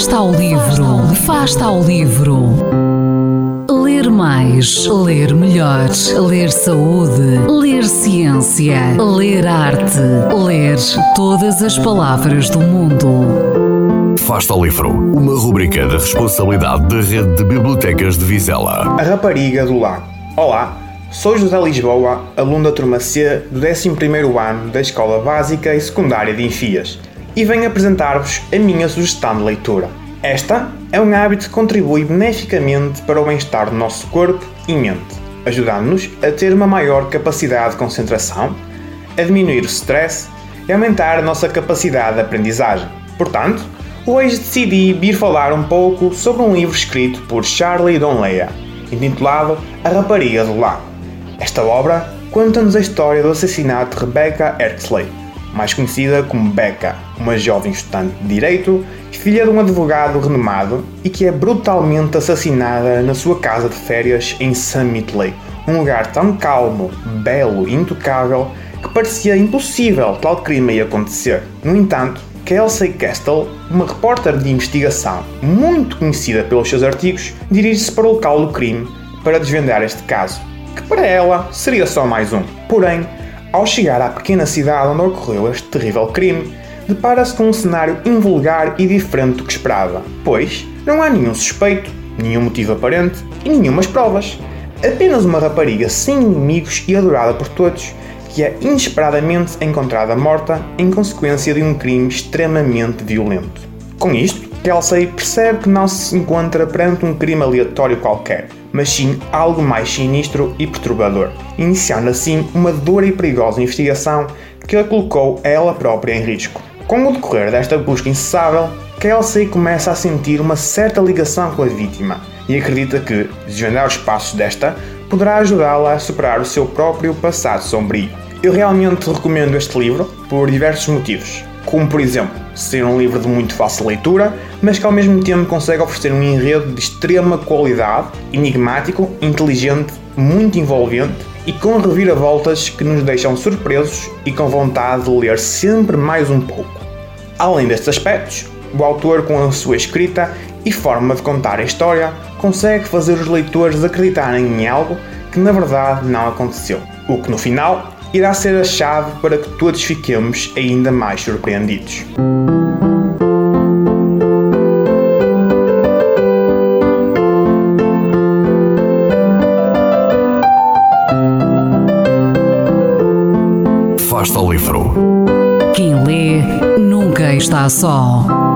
Fasta ao livro, Fasta ao livro. Ler mais, ler melhor, ler saúde, ler ciência, ler arte, ler todas as palavras do mundo. Fasta ao livro, uma rubrica da responsabilidade da Rede de Bibliotecas de Vizela. A Rapariga do Lago. Olá, sou José Lisboa, aluno da turma C do 11º ano da Escola Básica e Secundária de Enfias e venho apresentar-vos a minha sugestão de leitura. Esta é um hábito que contribui beneficamente para o bem-estar do nosso corpo e mente, ajudando-nos a ter uma maior capacidade de concentração, a diminuir o stress e aumentar a nossa capacidade de aprendizagem. Portanto, hoje decidi vir falar um pouco sobre um livro escrito por Charlie Donlea, intitulado A Rapariga do Lago. Esta obra conta-nos a história do assassinato de Rebecca Ertzley, mais conhecida como Becca, uma jovem estudante de Direito, filha de um advogado renomado e que é brutalmente assassinada na sua casa de férias em Summit um lugar tão calmo, belo e intocável que parecia impossível tal crime ia acontecer. No entanto, Kelsey Castle, uma repórter de investigação muito conhecida pelos seus artigos, dirige-se para o local do crime para desvendar este caso, que para ela seria só mais um. Porém, ao chegar à pequena cidade onde ocorreu este terrível crime, depara-se com um cenário invulgar e diferente do que esperava, pois não há nenhum suspeito, nenhum motivo aparente e nenhumas provas. Apenas uma rapariga sem inimigos e adorada por todos, que é inesperadamente encontrada morta em consequência de um crime extremamente violento. Com isto, Kelsey percebe que não se encontra perante um crime aleatório qualquer, mas sim algo mais sinistro e perturbador, iniciando assim uma dura e perigosa investigação que a colocou ela própria em risco. Com o decorrer desta busca incessável, Kelsey começa a sentir uma certa ligação com a vítima e acredita que desvendar os passos desta poderá ajudá-la a superar o seu próprio passado sombrio. Eu realmente recomendo este livro por diversos motivos como por exemplo ser um livro de muito fácil leitura, mas que ao mesmo tempo consegue oferecer um enredo de extrema qualidade, enigmático, inteligente, muito envolvente e com reviravoltas que nos deixam surpresos e com vontade de ler sempre mais um pouco. Além destes aspectos, o autor, com a sua escrita e forma de contar a história, consegue fazer os leitores acreditarem em algo que na verdade não aconteceu, o que no final irá ser a chave para que todos fiquemos ainda mais surpreendidos. Fasta o livro. Quem lê nunca está só.